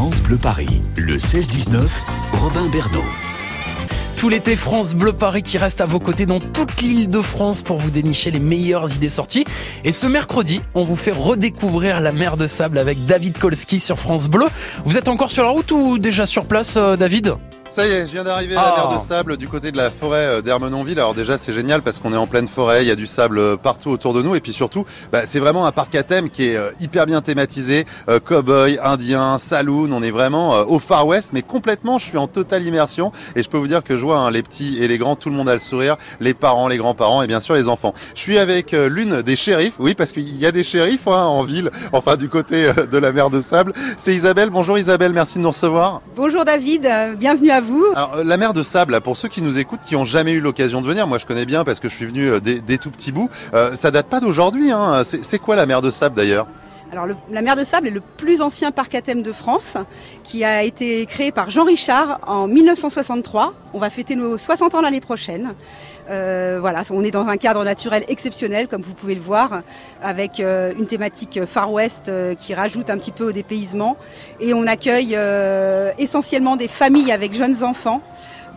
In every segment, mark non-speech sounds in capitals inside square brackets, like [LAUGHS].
France Bleu Paris, le 16-19, Robin Bernot. Tout l'été, France Bleu Paris qui reste à vos côtés dans toute l'île de France pour vous dénicher les meilleures idées sorties. Et ce mercredi, on vous fait redécouvrir la mer de sable avec David Kolski sur France Bleu. Vous êtes encore sur la route ou déjà sur place, euh, David? Ça y est, je viens d'arriver à la mer Ah. de sable du côté de la forêt euh, d'Ermenonville. Alors déjà, c'est génial parce qu'on est en pleine forêt, il y a du sable euh, partout autour de nous. Et puis surtout, bah, c'est vraiment un parc à thème qui est euh, hyper bien thématisé. Euh, Cowboy, indien, saloon, on est vraiment euh, au Far West, mais complètement, je suis en totale immersion. Et je peux vous dire que je vois hein, les petits et les grands, tout le monde a le sourire, les parents, les grands-parents et bien sûr les enfants. Je suis avec euh, l'une des shérifs, oui, parce qu'il y a des shérifs hein, en ville, enfin du côté euh, de la mer de sable. C'est Isabelle. Bonjour Isabelle, merci de nous recevoir. Bonjour David, euh, bienvenue à vous. Alors, euh, la mer de sable, pour ceux qui nous écoutent, qui ont jamais eu l'occasion de venir, moi je connais bien parce que je suis venu euh, des, des tout petits bouts, euh, ça date pas d'aujourd'hui. Hein. C'est c'est quoi la mer de sable d'ailleurs? Alors le- la mer de Sable est le plus ancien parc à thème de France, qui a été créé par Jean Richard en 1963. On va fêter nos 60 ans l'année prochaine. Euh, voilà, on est dans un cadre naturel exceptionnel, comme vous pouvez le voir, avec euh, une thématique Far West euh, qui rajoute un petit peu au dépaysement. Et on accueille essentiellement des familles avec jeunes enfants.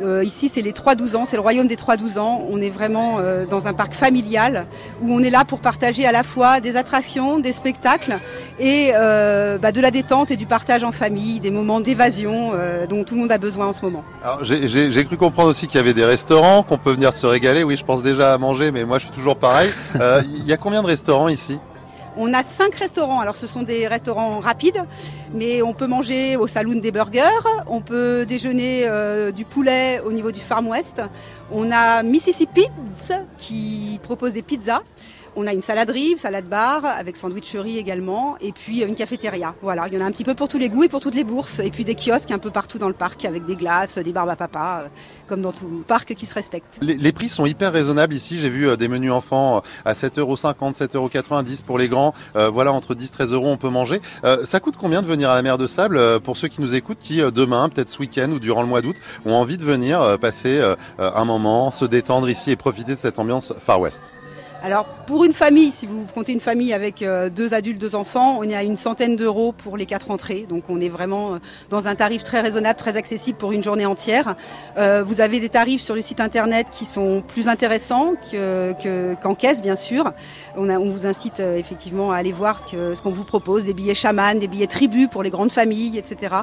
Euh, ici, c'est les 3-12 ans, c'est le royaume des 3-12 ans. On est vraiment euh, dans un parc familial où on est là pour partager à la fois des attractions, des spectacles et euh, bah, de la détente et du partage en famille, des moments d'évasion dont tout le monde a besoin en ce moment. J'ai cru comprendre aussi qu'il y avait des restaurants, qu'on peut venir se régaler. Oui, je pense déjà à manger, mais moi je suis toujours pareil. Il y a combien de restaurants ici? On a cinq restaurants. Alors, ce sont des restaurants rapides, mais on peut manger au saloon des burgers. On peut déjeuner euh, du poulet au niveau du Farm West. On a Mississippi qui propose des pizzas. On a une saladerie, salade bar avec sandwicherie également, et puis euh, une cafétéria. Voilà, il y en a un petit peu pour tous les goûts et pour toutes les bourses, et puis des kiosques un peu partout dans le parc avec des glaces, des barbes à papa, euh, comme dans tout parc qui se respecte. les, prix sont hyper raisonnables ici. J'ai vu euh, des menus enfants à 7,50€, 7,90€ pour les grands. Voilà, entre 10 13 euros, on peut manger. Ça coûte combien de venir à la mer de sable pour ceux qui nous écoutent, qui demain, peut-être ce week-end ou durant le mois d'août, ont envie de venir passer un moment, se détendre ici et profiter de cette ambiance Far West? Alors pour une famille, si vous comptez une famille avec euh, deux adultes, deux enfants, on est à une centaine d'euros pour les quatre entrées. Donc on est vraiment euh, dans un tarif très raisonnable, très accessible pour une journée entière. Euh, vous avez des tarifs sur le site internet qui sont plus intéressants que- que- qu'en caisse, bien sûr. On, vous incite effectivement à aller voir ce qu'on vous propose, des billets chaman, des billets tribus pour les grandes familles, etc.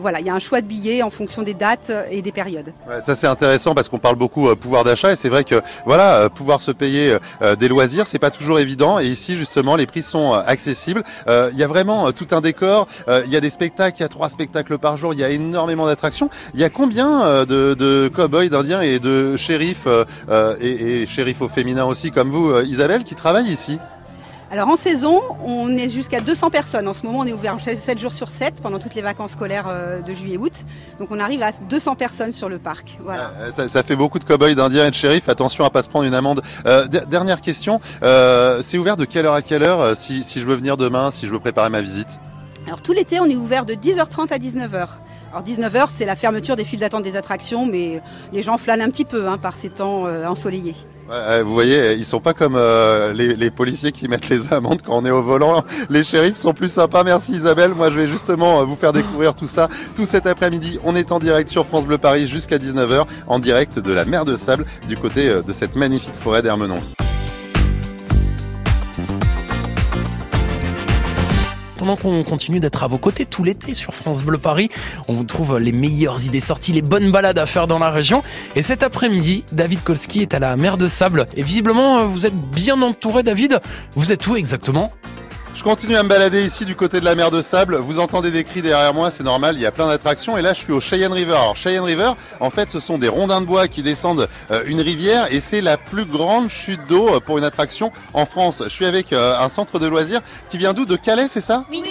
Voilà, il y a un choix de billets en fonction des dates et des périodes. Ça c'est intéressant parce qu'on parle beaucoup pouvoir d'achat et c'est vrai que voilà pouvoir se payer des loisirs c'est pas toujours évident et ici justement les prix sont euh, accessibles. Euh, Il y a vraiment euh, tout un décor, Euh, il y a des spectacles, il y a trois spectacles par jour, il y a énormément d'attractions. Il y a combien euh, de, de cow-boys, d'indiens et de shérifs euh, euh, et, et shérifs au féminin aussi comme vous euh, Isabelle qui travaillent ici? Alors en saison, on est jusqu'à 200 personnes. En ce moment, on est ouvert 7 jours sur 7 pendant toutes les vacances scolaires euh, de juillet-août. Donc on arrive à 200 personnes sur le parc. Voilà. Euh, Ça, ça fait beaucoup de cow-boys, d'indiens et de shérifs. Attention à pas se prendre une amende. Euh, der- dernière question. Euh, c'est ouvert de quelle heure à quelle heure si, si je veux venir demain, si je veux préparer ma visite? Alors tout l'été, on est ouvert de 10h30 à 19h. Alors 19h, c'est la fermeture des files d'attente des attractions, mais les gens flânent un petit peu hein, par ces temps euh, ensoleillés. Vous voyez, ils sont pas comme euh, les, les policiers qui mettent les amendes quand on est au volant. Les shérifs sont plus sympas. Merci Isabelle. Moi, je vais justement euh, vous faire découvrir tout ça tout cet après-midi. On est en direct sur France Bleu Paris jusqu'à 19h, en direct de la mer de Sable, du côté euh, de cette magnifique forêt d'Hermenon. Pendant qu'on continue d'être à vos côtés tout l'été sur France Bleu Paris, on vous trouve les meilleures idées sorties, les bonnes balades à faire dans la région. Et cet après-midi, David Kolski est à la mer de Sable. Et visiblement, euh, vous êtes bien entouré, David. Vous êtes où exactement? Je continue à me balader ici du côté de la mer de Sable. Vous entendez des cris derrière moi, c'est normal, il y a plein d'attractions. Et là, je suis au Cheyenne River. Alors, Cheyenne River, en fait, ce sont des rondins de bois qui descendent euh, une rivière et c'est la plus grande chute d'eau euh, pour une attraction en France. Je suis avec euh, un centre de loisirs qui vient d'où? De Calais, c'est ça? Oui.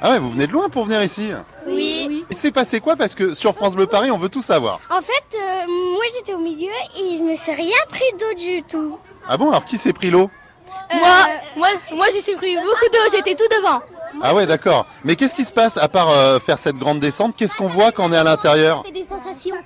Ah ouais, vous venez de loin pour venir ici. Oui. Il s'est passé quoi? Parce que sur France Bleu Paris, on veut tout savoir. En fait, euh, moi j'étais au milieu et je me suis rien pris d'eau du tout. Ah bon? Alors, qui s'est pris l'eau? Moi, moi, moi j'ai pris beaucoup d'eau, j'étais tout devant. Ah ouais, d'accord. Mais qu'est-ce qui se passe à part euh, faire cette grande descente? Qu'est-ce qu'on voit quand on est à l'intérieur? Fait des sensations.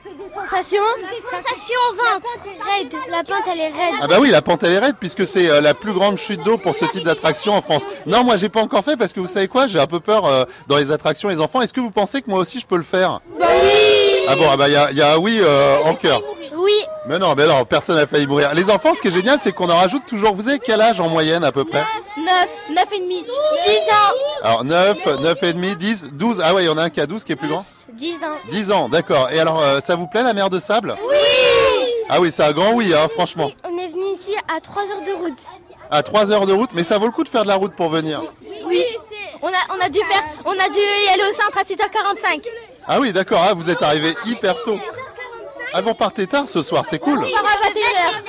Sensation Sensation vente. Raide. La pente, elle est raide. Ah bah oui, la pente elle est raide puisque c'est euh, la plus grande chute d'eau pour ce type d'attraction en France. Non, moi j'ai pas encore fait parce que vous savez quoi, j'ai un peu peur euh, dans les attractions les enfants. Est-ce que vous pensez que moi aussi je peux le faire? Bah oui Ah bon, ah bah il y a, il y a un oui euh, en cœur. Oui. Mais non, mais non, personne n'a failli mourir. Les enfants, ce qui est génial, c'est qu'on en rajoute toujours. Vous avez quel âge en moyenne à peu près 9. 9 et demi. 10 ans. Alors 9, 9 et demi, 10, 12. Ah ouais, il y en a un qui a 12 qui est plus grand. 10 ans. 10 ans, d'accord. Et alors, euh, ça vous plaît la mer de sable Oui Ah oui, c'est un grand oui, hein, franchement. On est venu ici à 3 heures de route. À 3 heures de route, mais ça vaut le coup de faire de la route pour venir. Oui. On a, on a dû faire, on a dû y aller au centre à 6h45. Ah oui, d'accord, ah, vous êtes arrivé hyper tôt. Ah, vous partez tard ce soir, c'est cool. On part à 21h.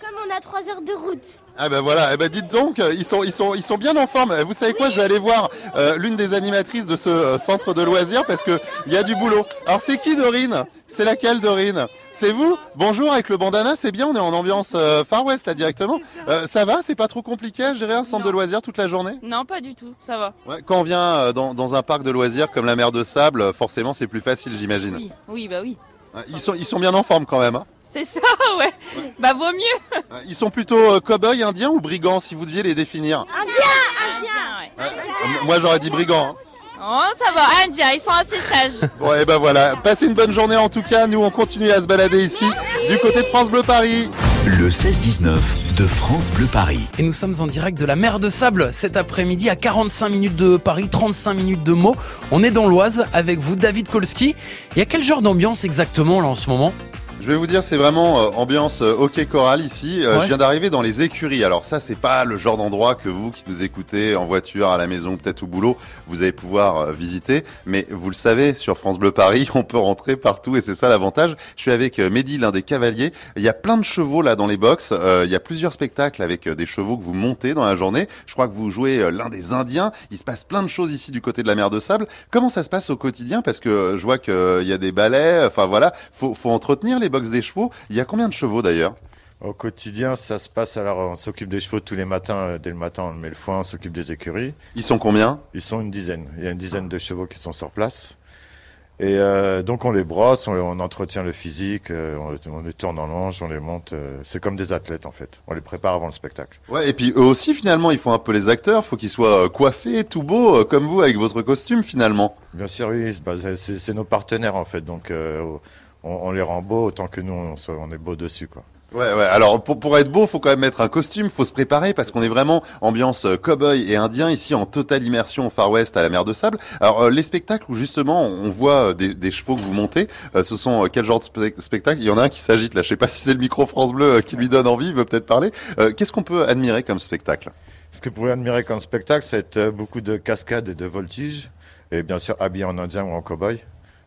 Comme on a 3 heures de route. Ah ben voilà, eh ben dites donc, euh, ils sont, ils, sont, ils sont bien en forme. Vous savez quoi, je vais aller voir euh, l'une des animatrices de ce euh, centre de loisirs parce qu'il y a du boulot. Alors c'est qui Dorine? C'est laquelle Dorine? C'est vous? Bonjour, avec le bandana, c'est bien, on est en ambiance euh, Far West là directement. Euh, ça va, c'est pas trop compliqué à gérer un centre de loisirs toute la journée? Non, pas du tout, ça va. Ouais, Quand on vient euh, dans, dans un parc de loisirs comme la mer de Sable, forcément c'est plus facile j'imagine. Oui, oui, bah oui. Ouais, Ils sont, ils sont bien en forme quand même. hein. C'est ça, [LAUGHS] ouais. Bah vaut mieux. Euh, Ils sont plutôt euh, cow-boys, indiens ou brigands si vous deviez les définir? Indien, ouais. Euh, Moi j'aurais dit brigands. hein. Oh, ça va, Indien, ils sont assez sages. Bon, et ben voilà. Passez une bonne journée en tout cas. Nous, on continue à se balader ici, du côté de France Bleu Paris. Le 16-19 de France Bleu Paris. Et nous sommes en direct de la mer de Sable cet après-midi à 45 minutes de Paris, 35 minutes de Meaux. On est dans l'Oise avec vous, David Kolski. Il y a quel genre d'ambiance exactement là en ce moment? Je vais vous dire, c'est vraiment euh, ambiance euh, hockey choral ici. Euh, Ouais. Je viens d'arriver dans les écuries. Alors ça, c'est pas le genre d'endroit que vous qui nous écoutez en voiture, à la maison, peut-être au boulot, vous allez pouvoir euh, visiter. Mais vous le savez, sur France Bleu Paris, [LAUGHS] on peut rentrer partout et c'est ça l'avantage. Je suis avec euh, Mehdi, l'un des cavaliers. Il y a plein de chevaux là dans les box. Euh, il y a plusieurs spectacles avec des chevaux que vous montez dans la journée. Je crois que vous jouez l'un des Indiens. Il se passe plein de choses ici du côté de la mer de Sable. Comment ça se passe au quotidien? Parce que je vois qu'il y a des balais. Enfin voilà, faut, faut entretenir les box des chevaux. Il y a combien de chevaux d'ailleurs? Au quotidien, ça se passe. Alors, on s'occupe des chevaux tous les matins. euh, Dès le matin, on met le foin, on s'occupe des écuries. Ils sont combien? Ils sont une dizaine. Il y a une dizaine de chevaux qui sont sur place. Et euh, donc, on les brosse, on, on entretient le physique, euh, on, on les tourne en longe, on les monte. euh, c'est comme des athlètes, en fait. On les prépare avant le spectacle. Ouais, et puis eux aussi finalement, ils font un peu les acteurs. Faut qu'ils soient coiffés, tout beaux, comme vous avec votre costume finalement. Bien sûr, oui, c'est- nos partenaires, en fait. Donc, on, on les rend beaux autant que nous, on, est beaux dessus, quoi. Ouais, ouais. Alors pour, pour être beau, faut quand même mettre un costume, faut se préparer parce qu'on est vraiment ambiance euh, cow-boy et indien ici en totale immersion au Far West à la mer de Sable. Alors euh, les spectacles où justement on voit euh, des, des chevaux que vous montez, euh, ce sont euh, quel genre de spe- spectacle? Il y en a un qui s'agite là. Je sais pas si c'est le micro France Bleu qui lui donne envie, il veut peut-être parler. Qu'est-ce qu'on peut admirer comme spectacle? Ce que vous pouvez admirer comme spectacle, c'est beaucoup de cascades et de voltiges, et bien sûr habillé en indien ou en cow-boy.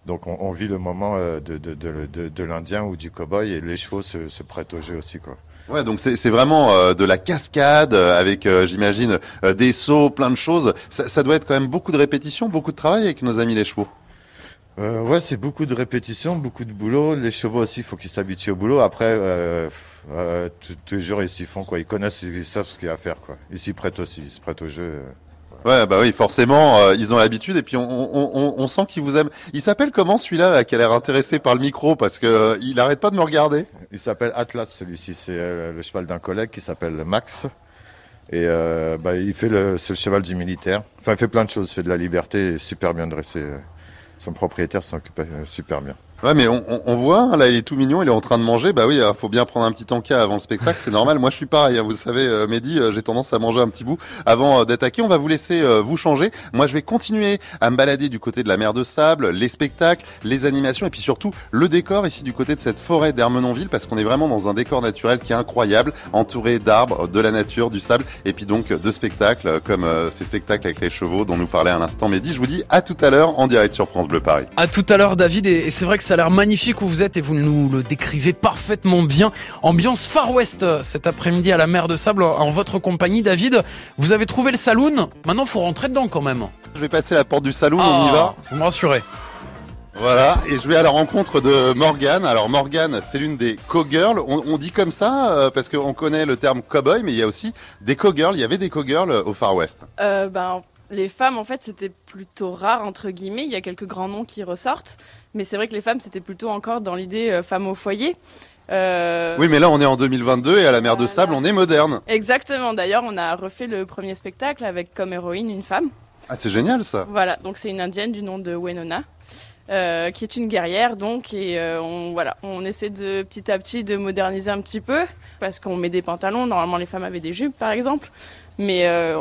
Donc on, on vit le moment euh, de, de, de, l'indien ou du cow-boy, et les chevaux se, se prêtent au jeu aussi. Quoi. Ouais, donc c'est vraiment euh, de la cascade euh, avec, euh, j'imagine, des sauts, plein de choses. Ça, ça doit être quand même beaucoup de répétitions, beaucoup de travail avec nos amis les chevaux. Ouais, c'est beaucoup de répétitions, beaucoup de boulot. Les chevaux aussi, il faut qu'ils s'habituent au boulot. Après, tous les jours, ils s'y font, quoi. Ils connaissent, ils savent ce qu'il y a à faire, quoi. Ils s'y prêtent aussi, ils se prêtent au jeu. Ouais, bah oui, forcément, euh, ils ont l'habitude et puis on, sent qu'ils vous aiment. Il s'appelle comment celui-là là, qui a l'air intéressé par le micro parce que euh, il pas de me regarder. Il s'appelle Atlas, celui-ci. C'est euh, le cheval d'un collègue qui s'appelle Max. Et euh, bah, il fait le, cheval du militaire. Enfin, il fait plein de choses. Il fait de la liberté et super bien dressé. Son propriétaire s'en occupe super bien. Ouais, mais on, on, on voit, hein, là, il est tout mignon, il est en train de manger. Bah oui, il faut bien prendre un petit encas avant le spectacle, c'est normal. Moi, je suis pareil. hein, vous savez, euh, Mehdi, euh, j'ai tendance à manger un petit bout avant euh, d'attaquer. On va vous laisser euh, vous changer. Moi, je vais continuer à me balader du côté de la mer de sable, les spectacles, les animations et puis surtout le décor ici du côté de cette forêt d'Hermenonville parce qu'on est vraiment dans un décor naturel qui est incroyable, entouré d'arbres, de la nature, du sable et puis donc de spectacles euh, comme euh, ces spectacles avec les chevaux dont nous parlait à l'instant Mehdi. Je vous dis à tout à l'heure en direct sur France Bleu Paris. À tout à l'heure David et c'est vrai que ça a l'air magnifique où vous êtes et vous nous le décrivez parfaitement bien. Ambiance Far West euh, cet après-midi à la mer de Sable en votre compagnie David. Vous avez trouvé le saloon, maintenant faut rentrer dedans quand même. Je vais passer la porte du salon, on y va. Ah, Vous me rassurez. Voilà, et je vais à la rencontre de Morgane. Alors Morgane, c'est l'une des co-girls. On, on dit comme ça euh, parce qu'on connaît le terme cowboy, mais il y a aussi des co-girls. Il y avait des co-girls euh, au Far West. Euh, ben, Les femmes, en fait, c'était plutôt rare, entre guillemets. Il y a quelques grands noms qui ressortent. Mais c'est vrai que les femmes, c'était plutôt encore dans l'idée euh, femme au foyer. Euh, Oui, mais là, on est en 2022 et à la mer de sable, on est moderne. Exactement. D'ailleurs, on a refait le premier spectacle avec comme héroïne une femme. Ah, c'est génial ça. Voilà, donc c'est une indienne du nom de Wenona. euh, qui est une guerrière donc et euh, on voilà on essaie de petit à petit de moderniser un petit peu parce qu'on met des pantalons normalement les femmes avaient des jupes par exemple mais euh,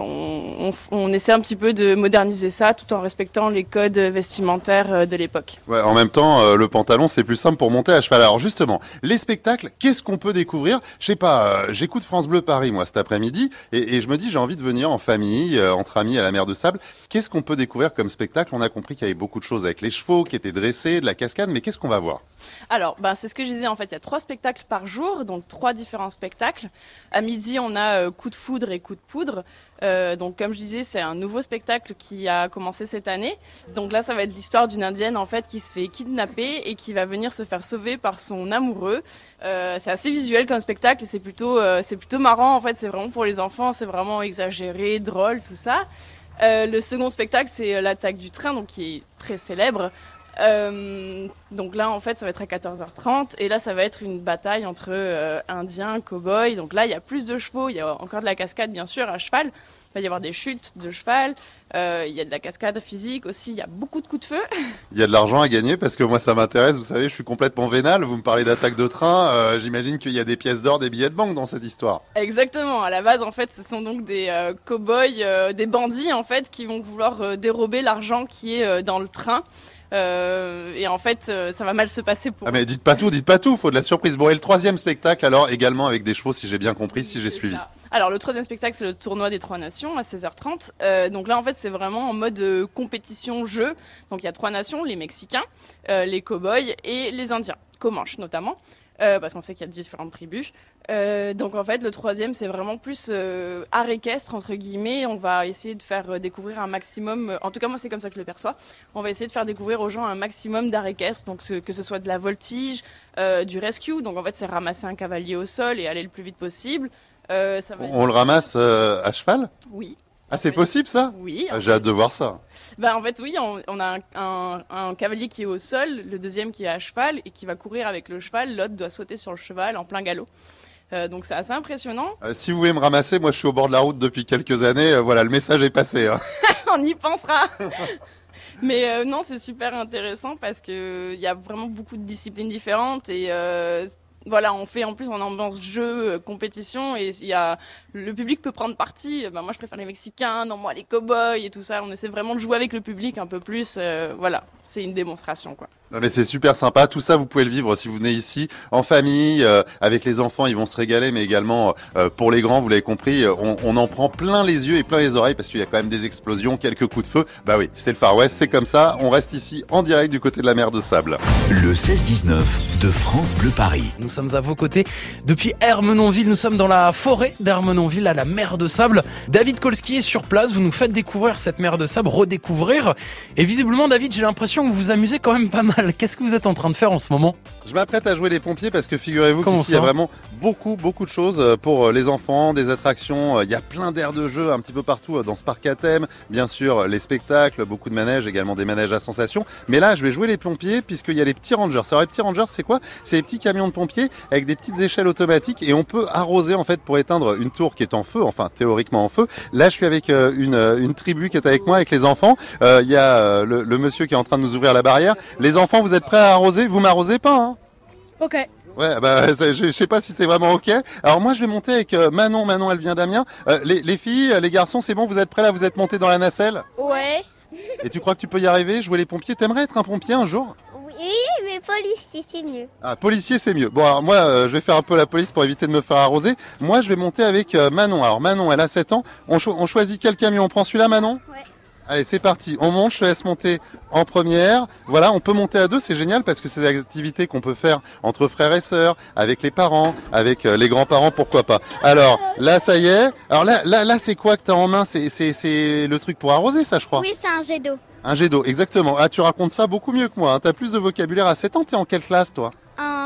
on, essaie un petit peu de moderniser ça tout en respectant les codes vestimentaires euh, de l'époque Ouais, en même temps, euh, le pantalon, c'est plus simple pour monter à cheval. Alors justement, les spectacles, qu'est-ce qu'on peut découvrir? Je sais pas, j'écoute France Bleu Paris, moi, cet après-midi, et, et je me dis, j'ai envie de venir en famille, entre amis à la mer de sable. Qu'est-ce qu'on peut découvrir comme spectacle? On a compris qu'il y avait beaucoup de choses avec les chevaux qui étaient dressés, de la cascade, mais qu'est-ce qu'on va voir? Alors, bah, c'est ce que je disais, en fait, il y a trois spectacles par jour, donc trois différents spectacles. À midi, on a euh, Coup de foudre et Coup de poudre. Euh, donc, comme je disais, c'est un nouveau spectacle qui a commencé cette année. Donc là, ça va être l'histoire d'une indienne, en fait, qui se fait kidnapper et qui va venir se faire sauver par son amoureux. Euh, c'est assez visuel comme spectacle et c'est plutôt, plutôt marrant, en fait, c'est vraiment pour les enfants, c'est vraiment exagéré, drôle, tout ça. Le second spectacle, c'est l'attaque du train, donc qui est très célèbre. Euh, donc là, en fait, ça va être à 14h30. Et là, ça va être une bataille entre euh, Indiens, cow-boys. Donc là, il y a plus de chevaux. Il y a encore de la cascade, bien sûr, à cheval. Il va y avoir des chutes de cheval. Euh, il y a de la cascade physique aussi. Il y a beaucoup de coups de feu. [LAUGHS] Il y a de l'argent à gagner parce que moi, ça m'intéresse. Vous savez, je suis complètement vénal. Vous me parlez d'attaque de train. J'imagine qu'il y a des pièces d'or, des billets de banque dans cette histoire. Exactement. À la base, en fait, ce sont donc des cow-boys, des bandits, en fait, qui vont vouloir dérober l'argent qui est dans le train. Euh, et en fait, euh, ça va mal se passer pour Ah mais dites pas tout, dites pas tout. Faut de la surprise. Bon, et le troisième spectacle, alors également avec des chevaux, si j'ai bien compris, si j'ai suivi. Alors le troisième spectacle c'est le tournoi des trois nations à 16h30. Euh, donc là en fait c'est vraiment en mode euh, compétition jeu. Donc il y a trois nations, les Mexicains, euh, les Cowboys et les Indiens, Comanches notamment. Euh, parce qu'on sait qu'il y a différentes tribus. Euh, donc en fait, le troisième, c'est vraiment plus euh, art équestre, entre guillemets. On va essayer de faire euh, découvrir un maximum, en tout cas moi c'est comme ça que je le perçois, on va essayer de faire découvrir aux gens un maximum d'art équestre, donc ce- que ce soit de la voltige, du rescue, donc en fait c'est ramasser un cavalier au sol et aller le plus vite possible. Ça va On, le ramasse à cheval? Oui. Ah, c'est possible ça Oui. Ah, J'ai hâte de voir ça. Bah, en fait, oui, on, on a un, un- un cavalier qui est au sol, le deuxième qui est à cheval et qui va courir avec le cheval. L'autre doit sauter sur le cheval en plein galop. Euh, donc c'est assez impressionnant. Euh, si vous voulez me ramasser, moi je suis au bord de la route depuis quelques années. euh, voilà, le message est passé. hein. [LAUGHS] on y pensera. [LAUGHS] Mais euh, non, c'est super intéressant parce que il y a vraiment beaucoup de disciplines différentes et euh, voilà, on fait en plus en ambiance jeu, euh, compétition et il y a le public peut prendre parti. Bah, moi, je préfère les Mexicains, non moi les cowboys et tout ça. On essaie vraiment de jouer avec le public un peu plus. euh, voilà, c'est une démonstration quoi. Non, mais c'est super sympa. Tout ça, vous pouvez le vivre si vous venez ici en famille, euh, avec les enfants, ils vont se régaler, mais également euh, pour les grands, vous l'avez compris, euh, on, on en prend plein les yeux et plein les oreilles parce qu'il y a quand même des explosions, quelques coups de feu. Bah oui, c'est le Far West, c'est comme ça. On reste ici en direct du côté de la mer de Sable. Le 16-19 de France Bleu Paris. Nous sommes à vos côtés depuis Hermenonville. Nous sommes dans la forêt d'Hermenonville à la mer de sable. David Kolski est sur place. Vous nous faites découvrir cette mer de sable, redécouvrir. Et visiblement, David, j'ai l'impression vous vous amusez quand même pas mal. Qu'est-ce que vous êtes en train de faire en ce moment? Je m'apprête à jouer les pompiers parce que figurez-vous qu'ici il y a vraiment beaucoup beaucoup de choses euh, pour euh, les enfants, des attractions. Euh, Il y a plein d'aires de jeu un petit peu partout dans ce parc à thème. Bien sûr, les spectacles, beaucoup de manèges, également des manèges à sensation. Mais là, je vais jouer les pompiers puisqu'il y a les petits rangers. Alors les petits rangers, c'est quoi? C'est les petits camions de pompiers avec des petites échelles automatiques et on peut arroser en fait pour éteindre une tour qui est en feu, enfin théoriquement en feu. Là, je suis avec une, une tribu qui est avec moi, avec les enfants. Euh, Il y a le, le monsieur qui est en train de nous ouvrir la barrière. Les enfants, vous êtes prêts à arroser? Vous m'arrosez pas hein? Ok. Ouais, bah, [LAUGHS] ça, je, je sais pas si c'est vraiment ok. Alors moi, je vais monter avec euh, Manon. Manon, elle vient d'Amiens. Euh, les, les filles, euh, les garçons, c'est bon, vous êtes prêts là? Vous êtes montés dans la nacelle? Ouais. Et tu crois que tu peux y arriver Jouer les pompiers? T'aimerais être un pompier un jour? Oui, mais policier, c'est mieux. Ah, policier, c'est mieux. Bon, alors moi, euh, je vais faire un peu la police pour éviter de me faire arroser. Moi, je vais monter avec euh, Manon. Alors Manon, elle a 7 ans. On, cho- on choisit quel camion? On prend celui-là, Manon? Ouais. Allez, c'est parti. On monte, je te laisse monter en première. Voilà, on peut monter à deux, c'est génial parce que c'est des activités qu'on peut faire entre frères et sœurs, avec les parents, avec euh, les grands-parents, pourquoi pas. Alors, là, ça y est. Alors là, là, là c'est quoi que t'as en main? C'est c'est- c'est le truc pour arroser, ça, je crois. Oui, c'est un jet d'eau. Un jet d'eau, exactement. Ah, tu racontes ça beaucoup mieux que moi. hein. T'as plus de vocabulaire à 7 ans. T'es en quelle classe, toi?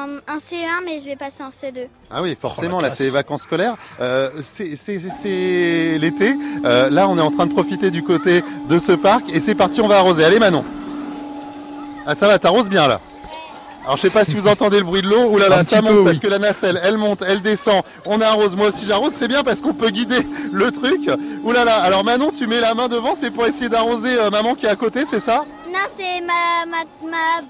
Un, un CE1, mais je vais passer en C2. Ah oui, forcément, Oh, là c'est les vacances scolaires. Euh, c'est l'été. Euh, là, on est en train de profiter du côté de ce parc et c'est parti, on va arroser. Allez Manon. Ah ça va, t'arroses bien là. Alors je sais pas si vous entendez le bruit de l'eau. Ouh là là, Un ça monte peu, parce oui. que la nacelle, elle monte, elle descend. On arrose. Moi aussi j'arrose. C'est bien parce qu'on peut guider le truc. Ouh là là. Alors Manon, tu mets la main devant, c'est pour essayer d'arroser euh, maman qui est à côté, c'est ça? Non, c'est ma, ma, ma,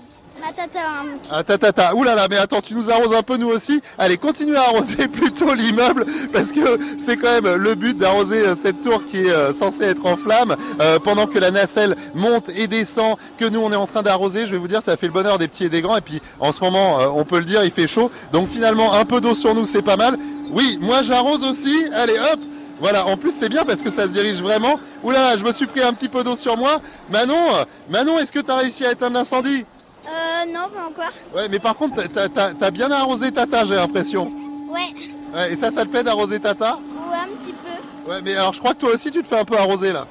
tata. hein. Ah ta ta ta, ouh là mais attends, tu nous arroses un peu nous aussi. Allez, continue à arroser [LAUGHS] plutôt l'immeuble parce que c'est quand même le but d'arroser euh, cette tour qui est euh, censée être en flammes euh, pendant que la nacelle monte et descend, que nous on est en train d'arroser. Je vais vous dire, ça fait le bonheur des petits et des grands. Et puis en ce moment, euh, on peut le dire, il fait chaud. Donc finalement, un peu d'eau sur nous, c'est pas mal. Oui, moi j'arrose aussi. Allez, hop. Voilà, en plus c'est bien parce que ça se dirige vraiment. Là, je me suis pris un petit peu d'eau sur moi. Manon, Manon, est-ce que tu as réussi à éteindre l'incendie? Euh, non, pas encore. Ouais, mais par contre, t'as- t'as t'as bien arrosé Tata, j'ai l'impression. Ouais, Ouais, et ça, ça te plaît d'arroser Tata ouais, un petit peu. Ouais, mais alors je crois que toi aussi, tu te fais un peu arroser là.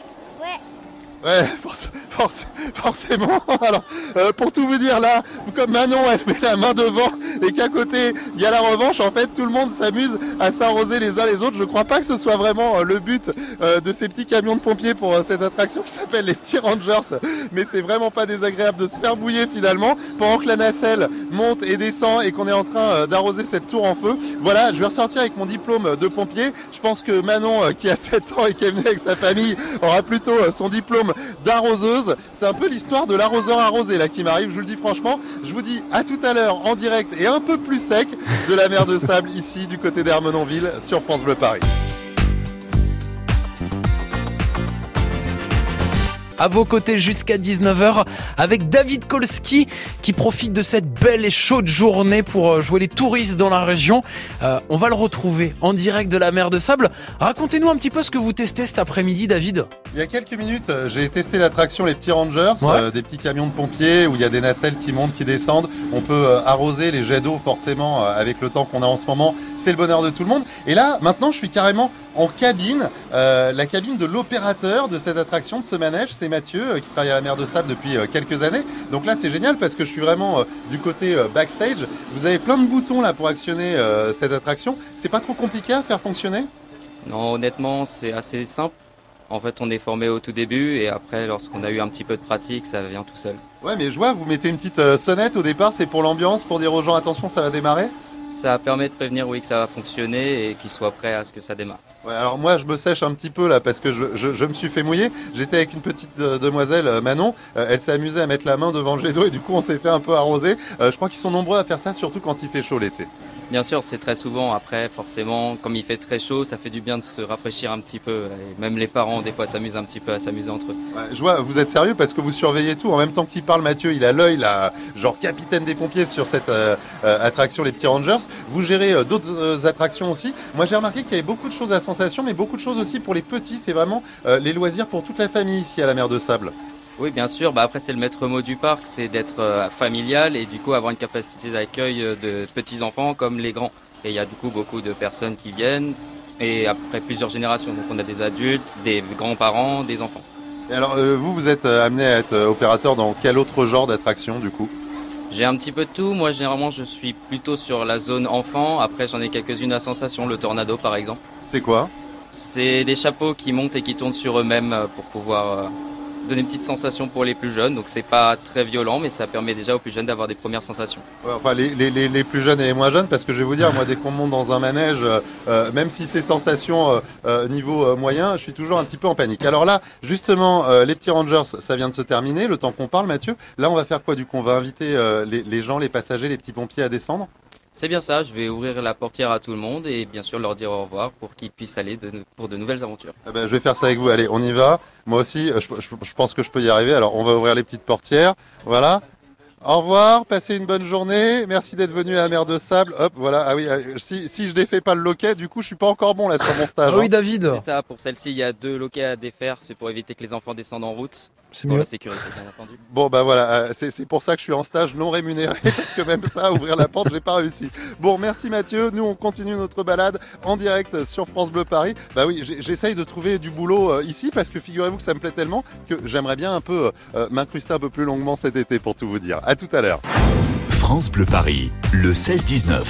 Ouais. Ouais, forc- forc- forcément. [LAUGHS] Alors, euh, pour tout vous dire là, comme Manon, elle met la main devant et qu'à côté, il y a la revanche, en fait, tout le monde s'amuse à s'arroser les uns les autres. Je crois pas que ce soit vraiment euh, le but euh, de ces petits camions de pompiers pour cette attraction qui s'appelle les petits Rangers. Mais c'est vraiment pas désagréable de se faire bouiller finalement pendant que la nacelle monte et descend et qu'on est en train d'arroser cette tour en feu. Voilà, je vais ressortir avec mon diplôme de pompier. Je pense que Manon, qui a 7 ans et qui est venue avec sa famille, aura plutôt son diplôme d'arroseuse. C'est un peu l'histoire de l'arroseur arrosé là qui m'arrive, je vous le dis franchement. Je vous dis à tout à l'heure en direct et un peu plus sec de la mer de sable [LAUGHS] ici du côté d'Hermenonville sur France Bleu Paris. À vos côtés jusqu'à 19h avec David Kolski qui profite de cette belle et chaude journée pour euh, jouer les touristes dans la région. Euh, on va le retrouver en direct de la mer de Sable. Racontez-nous un petit peu ce que vous testez cet après-midi, David. Il y a quelques minutes, euh, j'ai testé l'attraction Les Petits Rangers, Ouais. euh, des petits camions de pompiers où il y a des nacelles qui montent, qui descendent. On peut arroser les jets d'eau forcément avec le temps qu'on a en ce moment. C'est le bonheur de tout le monde. Et là, maintenant, je suis carrément en cabine, euh, la cabine de l'opérateur de cette attraction, de ce manège. C'est Mathieu euh, qui travaille à la mer de Sable depuis euh, quelques années. Donc là, c'est génial parce que je suis vraiment euh, du côté backstage. Vous avez plein de boutons là pour actionner cette attraction. C'est pas trop compliqué à faire fonctionner? Non, honnêtement, c'est assez simple. En fait, on est formé au tout début et après, lorsqu'on a eu un petit peu de pratique, ça vient tout seul. Ouais, mais je vois, vous mettez une petite sonnette au départ, c'est pour l'ambiance, pour dire aux gens attention, ça va démarrer? Ça permet de prévenir, oui, que ça va fonctionner et qu'ils soient prêts à ce que ça démarre. Alors moi je me sèche un petit peu là parce que je, me suis fait mouiller. J'étais avec une petite euh, demoiselle euh, Manon, Euh, elle s'est amusée à mettre la main devant le jet d'eau et du coup on s'est fait un peu arroser. Je crois qu'ils sont nombreux à faire ça, surtout quand il fait chaud l'été. Bien sûr, c'est très souvent après, forcément, comme il fait très chaud, ça fait du bien de se rafraîchir un petit peu. Même les parents, des fois, s'amusent un petit peu à s'amuser entre eux. Je vois, vous êtes sérieux parce que vous surveillez tout. En même temps qu'il parle, Mathieu, il a l'œil là, genre capitaine des pompiers sur cette euh, euh, attraction Les Petits Rangers. Vous gérez euh, d'autres attractions aussi. Moi j'ai remarqué qu'il y avait beaucoup de choses à sensation, mais beaucoup de choses aussi pour les petits. C'est vraiment les loisirs pour toute la famille ici à la mer de Sable. Oui, bien sûr. Bah après, c'est le maître mot du parc, c'est d'être euh, familial et du coup avoir une capacité d'accueil euh, de petits enfants comme les grands. Et il y a du coup beaucoup de personnes qui viennent et après plusieurs générations. Donc on a des adultes, des grands-parents, des enfants. Et alors euh, vous, vous êtes amené à être opérateur dans quel autre genre d'attraction du coup? J'ai un petit peu de tout. Moi, généralement, je suis plutôt sur la zone enfant. Après, j'en ai quelques-unes à sensation, le tornado par exemple. C'est quoi? C'est des chapeaux qui montent et qui tournent sur eux-mêmes pour pouvoir euh, donner une petite sensation pour les plus jeunes. Donc c'est pas très violent, mais ça permet déjà aux plus jeunes d'avoir des premières sensations. Enfin, les, les- les- plus jeunes et les moins jeunes, parce que je vais vous dire, moi, dès qu'on monte dans un manège, euh, euh, même si c'est sensation euh, niveau moyen, je suis toujours un petit peu en panique. Alors là, justement, les petits Rangers, ça vient de se terminer, le temps qu'on parle, Mathieu. Là, on va faire quoi du coup? On va inviter les, les gens, les passagers, les petits pompiers à descendre? C'est bien ça, je vais ouvrir la portière à tout le monde et bien sûr leur dire au revoir pour qu'ils puissent aller de- pour de nouvelles aventures. Eh ben, je vais faire ça avec vous. Allez, on y va. Moi aussi, euh, je, je- je pense que je peux y arriver. Alors, on va ouvrir les petites portières. Voilà. Au revoir, passez une bonne journée. Merci d'être venu à la mer de sable. Hop, voilà. Ah oui, euh, si, si je défais pas le loquet, du coup, je suis pas encore bon là sur mon stage. Ah oui, hein. David. C'est ça, pour celle-ci, il y a deux loquets à défaire, c'est pour éviter que les enfants descendent en route. C'est Pour mieux. la sécurité, bien entendu. [LAUGHS] Bon, bah voilà, euh, c'est c'est pour ça que je suis en stage non rémunéré, [LAUGHS] parce que même ça, ouvrir la porte, j'ai pas réussi. Bon, merci Mathieu. Nous, on continue notre balade en direct sur France Bleu Paris. Bah oui, j'essaye de trouver du boulot euh, ici, parce que figurez-vous que ça me plaît tellement que j'aimerais bien un peu euh, m'incruster un peu plus longuement cet été, pour tout vous dire. À tout à l'heure. France Bleu Paris, le 16-19.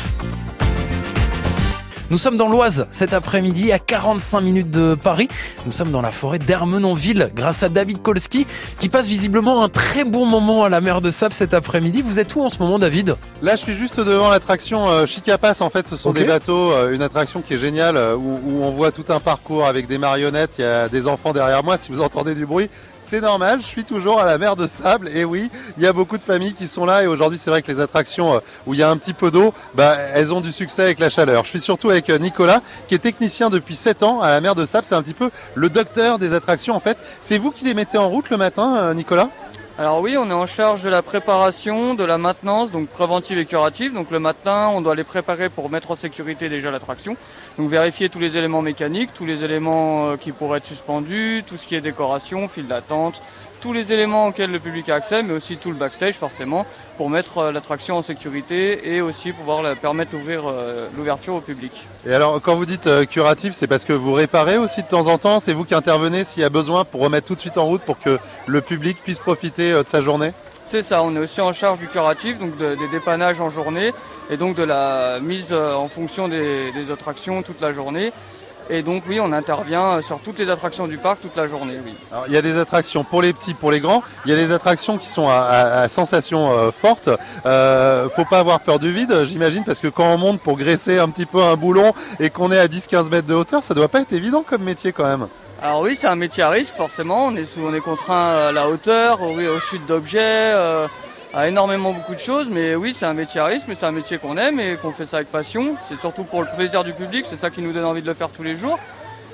Nous sommes dans l'Oise cet après-midi à 45 minutes de Paris. Nous sommes dans la forêt d'Ermenonville grâce à David Kolski qui passe visiblement un très bon moment à la mer de Sable cet après-midi. Vous êtes où en ce moment David? Là je suis juste devant l'attraction euh, Chicapas en fait ce sont des bateaux, euh, une attraction qui est géniale euh, où, où on voit tout un parcours avec des marionnettes, il y a des enfants derrière moi si vous entendez du bruit. C'est normal, je suis toujours à la mer de sable et oui, il y a beaucoup de familles qui sont là et aujourd'hui c'est vrai que les attractions euh, où il y a un petit peu d'eau, bah, elles ont du succès avec la chaleur. Je suis surtout avec euh, Nicolas qui est technicien depuis 7 ans à la mer de sable, c'est un petit peu le docteur des attractions en fait. C'est vous qui les mettez en route le matin euh, Nicolas? Alors oui, on est en charge de la préparation, de la maintenance, donc préventive et curative. Donc le matin, on doit les préparer pour mettre en sécurité déjà l'attraction. Donc vérifier tous les éléments mécaniques, tous les éléments euh, qui pourraient être suspendus, tout ce qui est décoration, file d'attente, tous les éléments auxquels le public a accès, mais aussi tout le backstage forcément, pour mettre euh, l'attraction en sécurité et aussi pouvoir la permettre d'ouvrir euh, l'ouverture au public. Et alors, quand vous dites euh, curatif, c'est parce que vous réparez aussi de temps en temps? C'est vous qui intervenez s'il y a besoin pour remettre tout de suite en route pour que le public puisse profiter de sa journée? C'est ça, on est aussi en charge du curatif, donc de- des dépannages en journée et donc de la mise en fonction des, des attractions toute la journée. Et donc oui, on intervient sur toutes les attractions du parc toute la journée, oui. Alors, il y a des attractions pour les petits, pour les grands. Il y a des attractions qui sont à, à- à sensation euh, forte. Euh, faut pas avoir peur du vide, j'imagine, parce que quand on monte pour graisser un petit peu un boulon et qu'on est à 10-15 mètres de hauteur, ça doit pas être évident comme métier quand même. Alors oui, c'est un métier à risque forcément, on est, on est contraint à la hauteur, aux, aux chutes d'objets, euh, à énormément beaucoup de choses, mais oui, c'est un métier à risque, c'est un métier qu'on aime et qu'on fait ça avec passion. C'est surtout pour le plaisir du public, c'est ça qui nous donne envie de le faire tous les jours.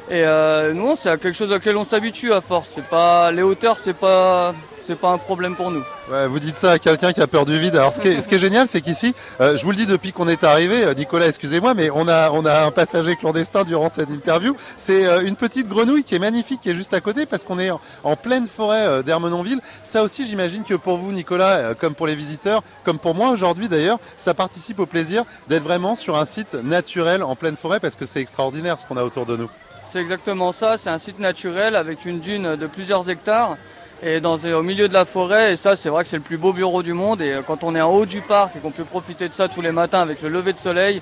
Et euh, nous, c'est quelque chose auquel on s'habitue à force. C'est pas les hauteurs, c'est pas c'est pas un problème pour nous. Ouais, vous dites ça à quelqu'un qui a peur du vide. Alors, ce qui est, ce qui est génial, c'est qu'ici, euh, je vous le dis depuis qu'on est arrivé, euh, Nicolas, excusez-moi, mais on a, on a un passager clandestin durant cette interview. C'est euh, une petite grenouille qui est magnifique, qui est juste à côté, parce qu'on est en, en pleine forêt euh, d'Ermenonville. Ça aussi, j'imagine que pour vous, Nicolas, comme pour les visiteurs, comme pour moi aujourd'hui d'ailleurs, ça participe au plaisir d'être vraiment sur un site naturel en pleine forêt, parce que c'est extraordinaire ce qu'on a autour de nous. C'est exactement ça, c'est un site naturel avec une dune de plusieurs hectares et dans, au milieu de la forêt. Et ça, c'est vrai que c'est le plus beau bureau du monde. Et euh, quand on est en haut du parc et qu'on peut profiter de ça tous les matins avec le lever de soleil,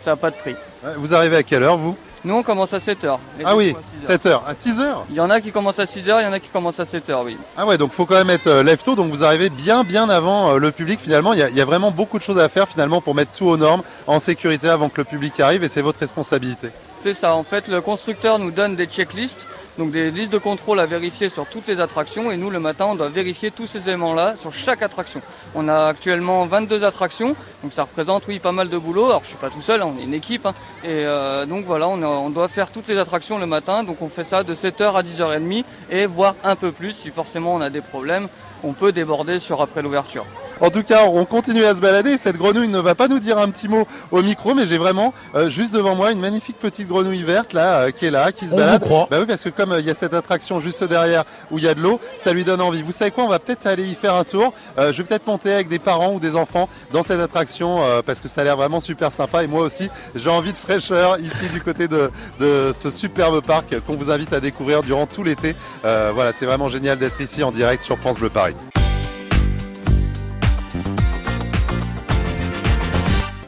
ça n'a pas de prix. Vous arrivez à quelle heure, vous? Nous, on commence à 7h. Ah oui, 7 heures. À 6 heures? Il y en a qui commencent à 6h, il y en a qui commencent à 7h, oui. Ah ouais, donc faut quand même être euh, lève tôt, donc vous arrivez bien bien avant euh, le public finalement. Il y, a, il y a vraiment beaucoup de choses à faire finalement pour mettre tout aux normes, en sécurité avant que le public arrive et c'est votre responsabilité. C'est ça, en fait, le constructeur nous donne des checklists, donc des listes de contrôle à vérifier sur toutes les attractions, et nous, le matin, on doit vérifier tous ces éléments-là sur chaque attraction. On a actuellement 22 attractions, donc ça représente, oui, pas mal de boulot. Alors, je suis pas tout seul, hein, on est une équipe, hein. et euh, donc voilà, on, doit faire toutes les attractions le matin, donc on fait ça de 7h à 10h30, et voire un peu plus, si forcément on a des problèmes, on peut déborder sur après l'ouverture. En tout cas, on continue à se balader. Cette grenouille ne va pas nous dire un petit mot au micro, mais j'ai vraiment euh, juste devant moi une magnifique petite grenouille verte là, euh, qui est là, qui se On balade. vous croit. Bah oui, parce que comme euh, il y a cette attraction juste derrière où il y a de l'eau, ça lui donne envie. Vous savez quoi On va peut-être aller y faire un tour. Euh, je vais peut-être monter avec des parents ou des enfants dans cette attraction euh, parce que ça a l'air vraiment super sympa. Et moi aussi, j'ai envie de fraîcheur ici du côté de, de ce superbe parc qu'on vous invite à découvrir durant tout l'été. Euh, voilà, c'est vraiment génial d'être ici en direct sur France Bleu Paris.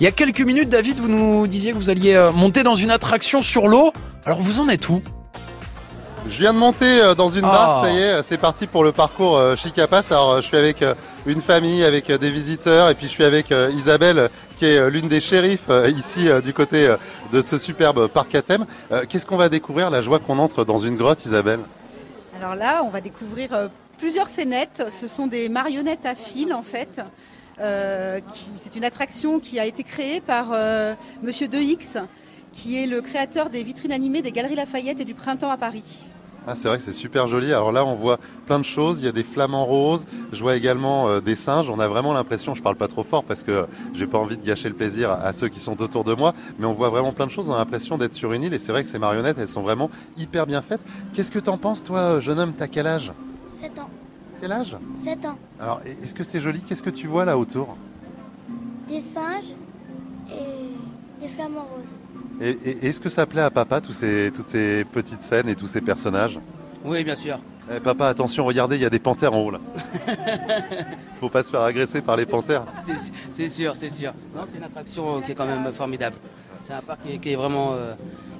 Il y a quelques minutes, David, vous nous disiez que vous alliez euh, monter dans une attraction sur l'eau. Alors vous en êtes où? Je viens de monter euh, dans une Ah. barque, ça y est, c'est parti pour le parcours euh, Chicapas. Alors euh, je suis avec euh, une famille, avec euh, des visiteurs, et puis je suis avec euh, Isabelle, euh, qui est euh, l'une des shérifs euh, ici euh, du côté euh, de ce superbe parc à thème. Euh, Qu'est-ce qu'on va découvrir La joie qu'on entre dans une grotte, Isabelle? Alors là, on va découvrir euh, plusieurs scénettes. Ce sont des marionnettes à fil en fait. Euh, c'est une attraction qui a été créée par euh, Monsieur De X, qui est le créateur des vitrines animées des Galeries Lafayette et du Printemps à Paris. Ah, c'est vrai que c'est super joli. Alors là, on voit plein de choses. Il y a des flamants roses. Je vois également euh, des singes. On a vraiment l'impression, je parle pas trop fort parce que euh, j'ai pas envie de gâcher le plaisir à, à ceux qui sont autour de moi, mais on voit vraiment plein de choses. On a l'impression d'être sur une île et c'est vrai que ces marionnettes, elles sont vraiment hyper bien faites. Qu'est-ce que t'en penses, toi, jeune homme? T'as quel âge? 7 ans. Quel âge 7 ans. Alors, est-ce que c'est joli? Qu'est-ce que tu vois là autour? Des singes et des flamants roses. Et, et- est-ce que ça plaît à papa, tous ces, toutes ces petites scènes et tous ces personnages? Oui, bien sûr. Eh, papa, attention, regardez, il y a des panthères en haut là. [LAUGHS] Faut pas se faire agresser par les panthères. C'est sûr, c'est sûr. Non, c'est une attraction qui est quand même formidable. C'est un parc qui est, qui est vraiment euh,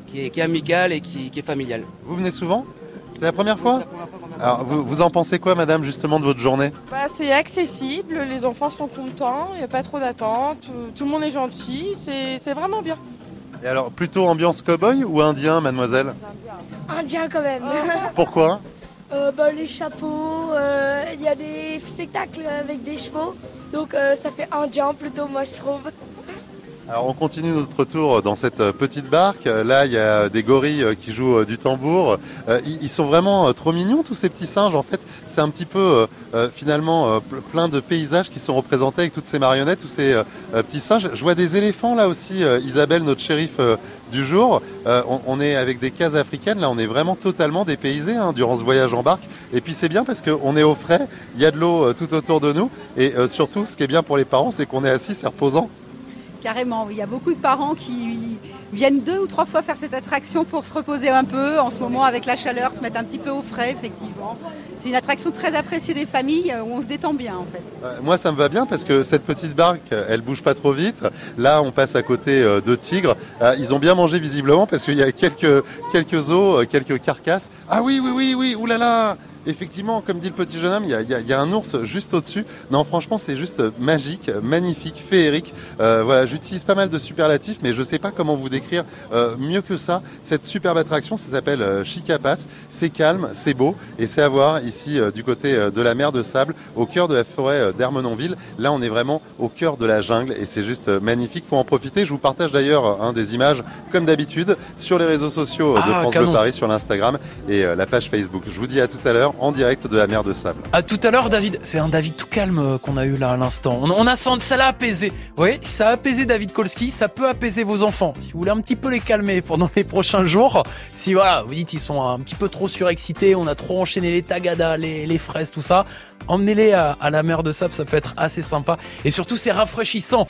qui est, qui est amical et qui, qui est familial. Vous venez souvent? C'est la première fois Alors, vous, vous en pensez quoi, madame, justement, de votre journée Bah, c'est accessible, les enfants sont contents, il n'y a pas trop d'attente, tout, tout le monde est gentil, c'est c'est vraiment bien. Et alors, plutôt ambiance cow-boy ou indien, mademoiselle Indien quand même. [LAUGHS] Pourquoi Euh, bah, les chapeaux, euh, il y a des spectacles avec des chevaux, donc euh, ça fait indien plutôt, moi je trouve. Alors on continue notre tour dans cette euh, petite barque. Euh, Là, il y a des gorilles euh, qui jouent du tambour. Ils sont vraiment trop mignons, tous ces petits singes. En fait, c'est un petit peu finalement ple- plein de paysages qui sont représentés avec toutes ces marionnettes, tous ces petits singes. Je vois des éléphants là aussi. Isabelle, notre shérif du jour. On, est avec des cases africaines. Là, on est vraiment totalement dépaysé hein, durant ce voyage en barque. Et puis c'est bien parce qu'on est au frais. Il y a de l'eau tout autour de nous. Et surtout, ce qui est bien pour les parents, c'est qu'on est assis, c'est reposant. Carrément, il y a beaucoup de parents qui viennent deux ou trois fois faire cette attraction pour se reposer un peu. En ce moment, avec la chaleur, se mettre un petit peu au frais, effectivement. C'est une attraction très appréciée des familles euh, où on se détend bien, en fait. Euh, Moi, ça me va bien parce que cette petite barque, elle bouge pas trop vite. Là, on passe à côté euh, de tigres. Ils ont bien mangé visiblement parce qu'il y a quelques, quelques os, quelques carcasses. Ah oui, oui, oui, oui, oulala Effectivement, comme dit le petit jeune homme, il y a, y a- y a un ours juste au-dessus. Non, franchement, c'est juste magique, magnifique, féerique. Euh, voilà, j'utilise pas mal de superlatifs, mais je sais pas comment vous décrire euh, mieux que ça. Cette superbe attraction, ça s'appelle euh, Chica Pass. C'est calme, c'est beau, et c'est à voir ici euh, du côté euh, de la mer de sable, au cœur de la forêt euh, d'Ermenonville. Là, on est vraiment au cœur de la jungle, et c'est juste magnifique. Faut en profiter. Je vous partage d'ailleurs un des images, comme d'habitude, sur les réseaux sociaux de Ah, France. Bleu Paris, sur l'Instagram et la page Facebook. Je vous dis à tout à l'heure en direct de la mer de sable. À tout à l'heure, David. C'est un David tout calme euh, qu'on a eu là à l'instant. On, a senti, ça l'a apaisé. Oui, ça a apaisé David Kolski. Ça peut apaiser vos enfants. Si vous voulez un petit peu les calmer pendant les prochains jours, si voilà, vous dites ils sont un petit peu trop surexcités, on a trop enchaîné les tagadas, les, les fraises, tout ça, emmenez-les à, à la mer de sable. Ça peut être assez sympa et surtout c'est rafraîchissant.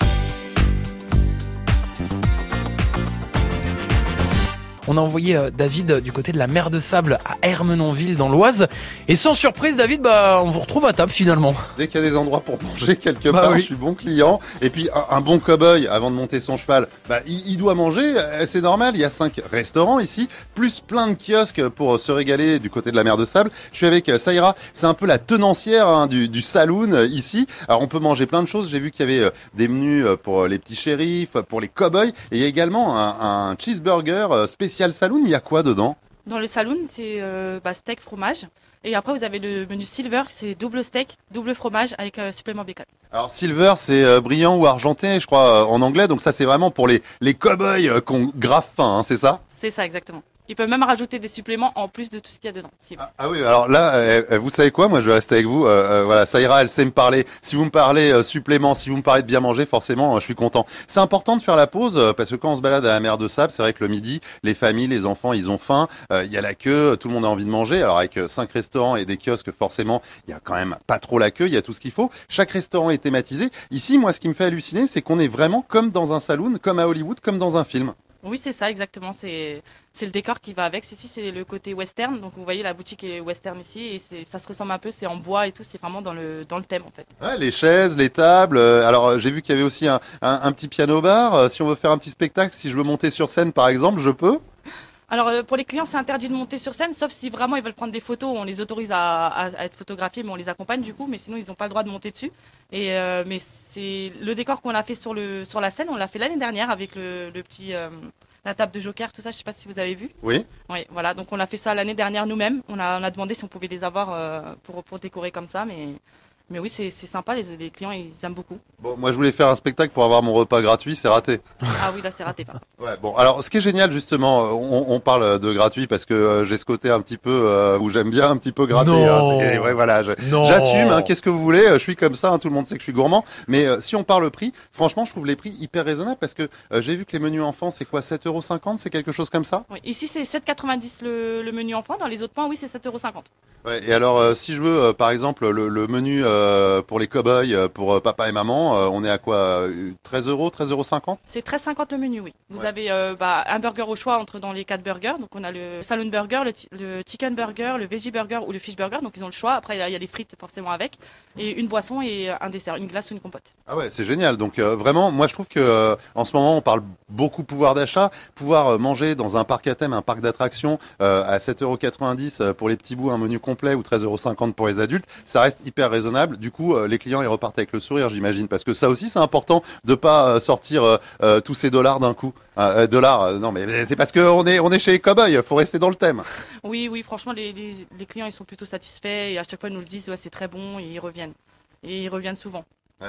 On a envoyé euh, David euh, du côté de la mer de sable à Hermenonville dans l'Oise. Et sans surprise, David, bah, on vous retrouve à table finalement. Dès qu'il y a des endroits pour manger quelque Bah part, oui. je suis bon client. Et puis un, un bon cow-boy, avant de monter son cheval, bah, il, il doit manger, euh, c'est normal. Il y a cinq restaurants ici, plus plein de kiosques pour se régaler du côté de la mer de sable. Je suis avec Saïra, c'est un peu la tenancière hein, du, du saloon ici. Alors on peut manger plein de choses. J'ai vu qu'il y avait des menus pour les petits shérifs, pour les cow-boys. Et il y a également un, un cheeseburger euh, spécial saloon. Il y a quoi dedans Dans le saloon, c'est euh, bah, steak, fromage. Et après, vous avez le menu silver, c'est double steak, double fromage avec euh, supplément bacon. Alors silver, c'est euh, brillant ou argenté, je crois, euh, en anglais. Donc ça, c'est vraiment pour les, les cow-boys qui ont grave faim, hein, c'est ça? C'est ça, exactement. Ils peuvent même rajouter des suppléments en plus de tout ce qu'il y a dedans. vous- Ah oui, alors là, euh, euh, vous savez quoi Moi, je vais rester avec vous. Euh, euh, voilà, Saïra, elle sait me parler. Si vous me parlez euh, supplément, si vous me parlez de bien manger, forcément, euh, je suis content. C'est important de faire la pause euh, parce que quand on se balade à la mer de sable, c'est vrai que le midi, les familles, les enfants, ils ont faim. Il y a la queue, tout le monde a envie de manger. Alors avec cinq restaurants et des kiosques, forcément, il y a quand même pas trop la queue. Il y a tout ce qu'il faut. Chaque restaurant est thématisé. Ici, moi, ce qui me fait halluciner, c'est qu'on est vraiment comme dans un saloon, comme à Hollywood, comme dans un film. Oui, c'est ça, exactement. C'est c'est le décor qui va avec. Ici, c'est le côté western. Donc, vous voyez, la boutique est western ici. Et ça se ressemble un peu, c'est en bois et tout. C'est vraiment dans le, dans le thème, en fait. Ouais, les chaises, les tables. euh, alors euh, j'ai vu qu'il y avait aussi un, un- un petit piano bar. Euh, si on veut faire un petit spectacle, si je veux monter sur scène par exemple, je peux. Alors, euh, pour les clients, c'est interdit de monter sur scène, sauf si vraiment ils veulent prendre des photos. On les autorise à, à- à être photographiés, mais on les accompagne du coup. Mais sinon, ils n'ont pas le droit de monter dessus. Et euh, mais c'est le décor qu'on a fait sur le sur la scène. On l'a fait l'année dernière avec le, le petit euh, la table de joker, tout ça. Je sais pas si vous avez vu. Oui. Oui, voilà. Donc on a fait ça l'année dernière nous-mêmes. On a, on a demandé si on pouvait les avoir euh, pour, pour décorer comme ça, mais mais oui, c'est c'est sympa. Les, les clients ils aiment beaucoup. Bon, moi je voulais faire un spectacle pour avoir mon repas gratuit, c'est raté. Ah oui, là c'est raté. pas. [LAUGHS] Ouais, bon, alors ce qui est génial justement, euh, on, on parle de gratuit parce que euh, j'ai ce côté un petit peu euh, où j'aime bien un petit peu gratter. Non. hein, c'est- ouais, voilà, Non. j'assume. hein, Qu'est-ce que vous voulez euh, Je suis comme ça. hein, tout le monde sait que je suis gourmand. Mais euh, si on parle prix, franchement, je trouve les prix hyper raisonnables parce que euh, j'ai vu que les menus enfants, c'est quoi 7,50€ C'est quelque chose comme ça? Oui, ici c'est 7,90 le, le menu enfant. Dans les autres points, oui, c'est 7,50 Ouais, et alors, euh, si je veux, euh, par exemple, le, le menu euh, pour les cow-boys, euh, pour euh, papa et maman, on est à quoi euh, 13 euros, 13,50 euros C'est 13,50 le menu, oui. Vous avez euh, bah, un burger au choix entre dans les quatre burgers. Donc on a le saloon burger, le, chicken burger, le veggie burger ou le fish burger. Donc ils ont le choix. Après il y a- des frites forcément avec et une boisson et un dessert, une glace ou une compote. Ah ouais, c'est génial. Donc euh, vraiment, moi je trouve que en ce moment on parle beaucoup pouvoir d'achat, pouvoir manger dans un parc à thème, un parc d'attractions à 7,90€ euh, pour les petits bouts, un menu complet ou 13,50€ pour les adultes, ça reste hyper raisonnable. Du coup, euh, les clients ils repartent avec le sourire, j'imagine, parce que ça aussi c'est important de pas euh, sortir euh, euh, tous ces dollars d'un coup. Dollars, euh, non mais c'est parce qu'on est on est chez les cowboys, faut rester dans le thème. [LAUGHS] Oui, oui, franchement les, les- les clients ils sont plutôt satisfaits et à chaque fois ils nous le disent, ouais, c'est très bon et ils reviennent. Et ils reviennent souvent.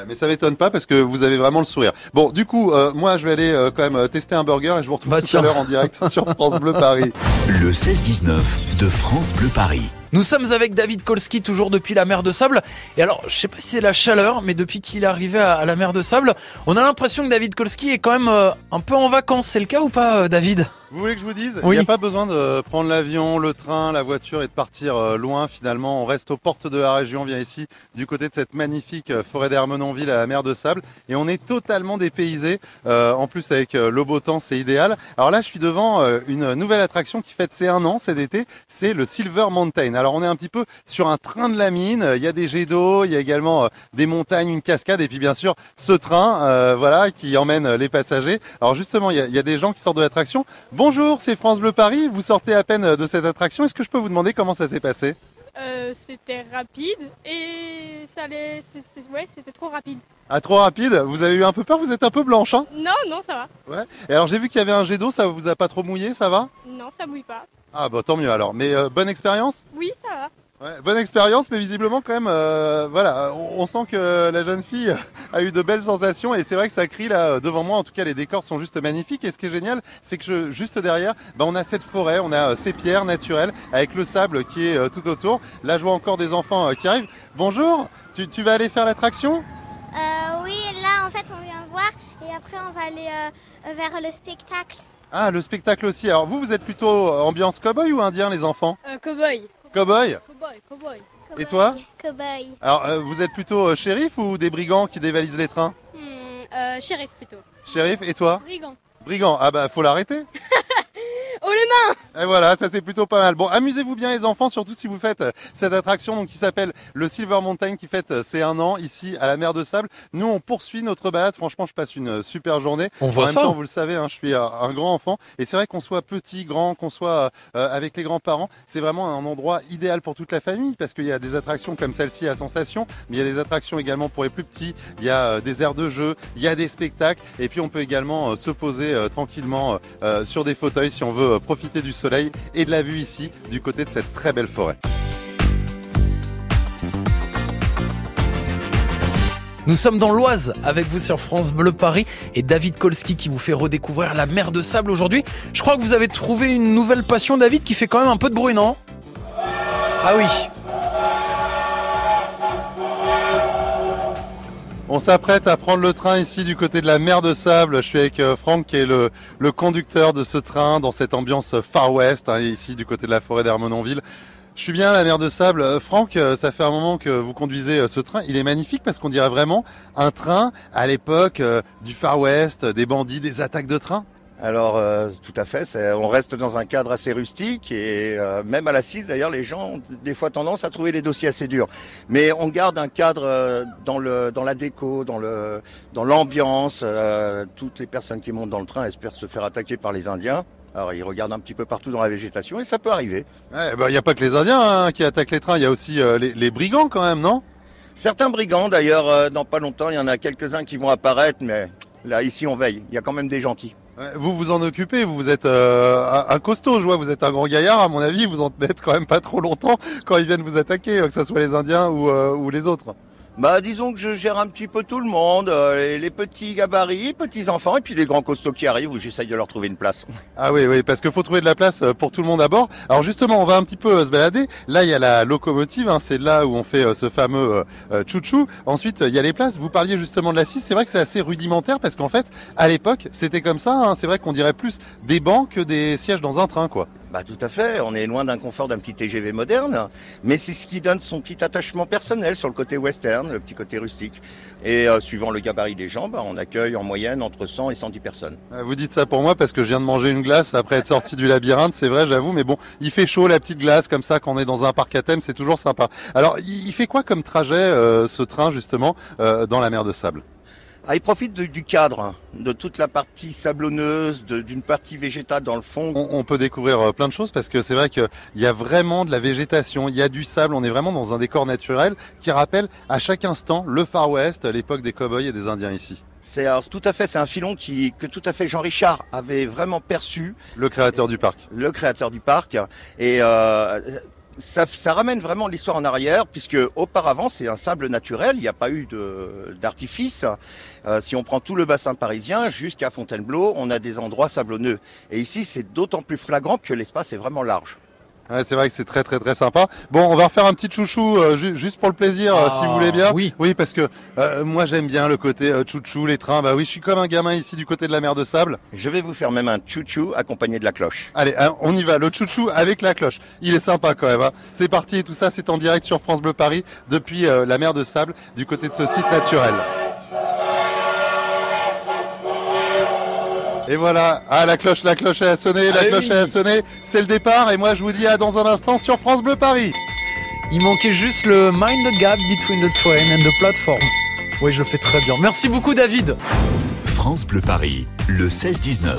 Mais ça m'étonne pas parce que vous avez vraiment le sourire. Bon, du coup, euh, moi je vais aller euh, quand même tester un burger et je vous retrouve Bah, tout à l'heure en direct [LAUGHS] sur France Bleu Paris. Le 16-19 de France Bleu Paris. Nous sommes avec David Kolski, toujours depuis la mer de Sable. Et alors, je sais pas si c'est la chaleur, mais depuis qu'il est arrivé à, à la mer de Sable, on a l'impression que David Kolski est quand même euh, un peu en vacances. C'est le cas ou pas, euh, David? Vous voulez que je vous dise? Oui. Il n'y a pas besoin de prendre l'avion, le train, la voiture et de partir euh, loin finalement. On reste aux portes de la région, on vient ici du côté de cette magnifique euh, forêt d'Hermenonville à la mer de Sable et on est totalement dépaysé. Euh, en plus avec euh, le beau temps, c'est idéal. Alors là, je suis devant euh, une nouvelle attraction qui fête ses un an cet été, c'est le Silver Mountain. Alors on est un petit peu sur un train de la mine, il y a des jets d'eau, il y a également euh, des montagnes, une cascade et puis bien sûr ce train euh, voilà qui emmène les passagers. Alors justement, il y a, il y a des gens qui sortent de l'attraction. Bonjour, c'est France Bleu Paris. Vous sortez à peine de cette attraction. Est-ce que je peux vous demander comment ça s'est passé? Euh, c'était rapide et ça allait, ouais, c'était trop rapide. Ah, trop rapide? Vous avez eu un peu peur? Vous êtes un peu blanche, hein? Non, non, ça va. Ouais. Et alors j'ai vu qu'il y avait un jet d'eau. Ça vous a pas trop mouillé, ça va? Non, ça bouille pas. Ah bah tant mieux alors. Mais euh, bonne expérience. Oui, ça va. Ouais, bonne expérience, mais visiblement quand même, euh, voilà, on, on sent que la jeune fille [LAUGHS] a eu de belles sensations et c'est vrai que ça crie là devant moi. En tout cas, les décors sont juste magnifiques. Et ce qui est génial, c'est que je- juste derrière, bah, on a cette forêt, on a euh, ces pierres naturelles avec le sable qui est euh, tout autour. Là, je vois encore des enfants euh, qui arrivent. Bonjour, tu, tu vas aller faire l'attraction? Euh, oui, là en fait on vient voir et après on va aller euh, vers le spectacle. Ah, le spectacle aussi. Alors vous, vous êtes plutôt euh, ambiance cowboy ou indien, les enfants Euh, cowboy. Cowboy Cowboy, cowboy. Et toi Cowboy. Alors, euh, vous êtes plutôt euh, shérif ou des brigands qui dévalisent les trains Hmm, euh, shérif plutôt. Shérif, et toi Brigand. Brigand, ah bah faut l'arrêter. [LAUGHS] Oh les mains Et voilà, ça c'est plutôt pas mal. Bon, amusez-vous bien les enfants, surtout si vous faites euh, cette attraction donc, qui s'appelle le Silver Mountain qui fête euh, ses un an ici à la mer de Sable. Nous, on poursuit notre balade. Franchement, je passe une euh, super journée. On voit en même ça. temps, vous le savez, hein, je suis un grand enfant et c'est vrai qu'on soit petit, grand, qu'on soit euh, avec les grands-parents, c'est vraiment un endroit idéal pour toute la famille parce qu'il y a des attractions comme celle-ci à Sensation, mais il y a des attractions également pour les plus petits. Il y a euh, des aires de jeu, il y a des spectacles et puis on peut également euh, se poser euh, tranquillement sur des fauteuils si on veut euh, profiter du soleil et de la vue ici du côté de cette très belle forêt. Nous sommes dans l'Oise avec vous sur France Bleu Paris et David Kolski qui vous fait redécouvrir la mer de sable aujourd'hui. Je crois que vous avez trouvé une nouvelle passion, David, qui fait quand même un peu de bruit, non? Ah oui. On s'apprête à prendre le train ici du côté de la mer de Sable. Je suis avec euh, Franck qui est le, le conducteur de ce train dans cette ambiance Far West, hein, ici du côté de la forêt d'Hermenonville. Je suis bien à la mer de Sable. Euh, Franck, euh, ça fait un moment que vous conduisez ce train. Il est magnifique parce qu'on dirait vraiment un train à l'époque du Far West, des bandits, des attaques de train. Alors euh, tout à fait, on reste dans un cadre assez rustique et euh, même à l'assise d'ailleurs les gens ont des fois tendance à trouver les dossiers assez durs. Mais on garde un cadre euh, dans, le, dans la déco, dans le dans l'ambiance. euh, toutes les personnes qui montent dans le train espèrent se faire attaquer par les Indiens. Alors ils regardent un petit peu partout dans la végétation et ça peut arriver. Il n'y a pas que les Indiens hein, qui attaquent les trains, il y a aussi les, les brigands quand même, non? Certains brigands d'ailleurs, dans pas longtemps, il y en a quelques-uns qui vont apparaître, mais là ici on veille. Il y a quand même des gentils. Vous vous en occupez, vous êtes euh, un- costaud, je vois, vous êtes un grand gaillard, à mon avis, vous en êtes quand même pas trop longtemps quand ils viennent vous attaquer, euh, que ce soit les Indiens ou, euh, ou les autres. Bah disons que je gère un petit peu tout le monde, euh, les, petits gabarits, petits enfants et puis les grands costauds qui arrivent où j'essaye de leur trouver une place. Ah oui, oui, parce qu'il faut trouver de la place euh, pour tout le monde à bord. Alors justement, on va un petit peu euh, se balader. Là, il y a la locomotive, hein, c'est là où on fait euh, ce fameux chouchou. Ensuite, il y a les places. Vous parliez justement de l'assise. C'est vrai que c'est assez rudimentaire parce qu'en fait, à l'époque, c'était comme ça. hein. C'est vrai qu'on dirait plus des bancs que des sièges dans un train, quoi. Bah tout à fait, on est loin d'un confort d'un petit TGV moderne, mais c'est ce qui donne son petit attachement personnel sur le côté western, le petit côté rustique. Et euh, suivant le gabarit des gens, bah, on accueille en moyenne entre 100 et 110 personnes. Euh, Vous dites ça pour moi parce que je viens de manger une glace après être sorti du labyrinthe, c'est vrai, j'avoue, mais bon, il fait chaud la petite glace comme ça quand on est dans un parc à thème, c'est toujours sympa. Alors, il fait quoi comme trajet euh, ce train justement dans la mer de sable? Ah, il profite de- du cadre, de toute la partie sablonneuse, d'une partie végétale dans le fond. on, on peut découvrir euh, plein de choses parce que c'est vrai qu'il y a vraiment de la végétation, il y a du sable, on est vraiment dans un décor naturel qui rappelle à chaque instant le Far West, l'époque des cow-boys et des Indiens ici. C'est tout à fait, c'est un filon qui, que tout à fait Jean Richard avait vraiment perçu. Le créateur du parc. Le créateur du parc. Et euh, ça, ramène vraiment l'histoire en arrière, puisque auparavant c'est un sable naturel, il n'y a pas eu d'artifice. Euh, si on prend tout le bassin parisien jusqu'à Fontainebleau, on a des endroits sablonneux. Et ici c'est d'autant plus flagrant que l'espace est vraiment large. Ouais, c'est vrai que c'est très très très sympa. Bon, on va refaire un petit chouchou euh, ju- juste pour le plaisir, euh, si vous voulez bien. oui. Oui, parce que euh, moi j'aime bien le côté euh, chouchou, les trains. Bah oui, je suis comme un gamin ici du côté de la mer de sable. Je vais vous faire même un chouchou accompagné de la cloche. Allez, hein, on y va, le chouchou avec la cloche. Il est sympa quand même. hein. C'est parti et tout ça, c'est en direct sur France Bleu Paris depuis euh, la mer de sable du côté de ce site naturel. Et voilà, ah la cloche, la cloche a sonné, la Ah cloche oui. a sonné, c'est le départ et moi je vous dis à dans un instant sur France Bleu Paris. Il manquait juste le mind the gap between the train and the platform. Oui, je le fais très bien. Merci beaucoup, David. France Bleu Paris, le 16-19.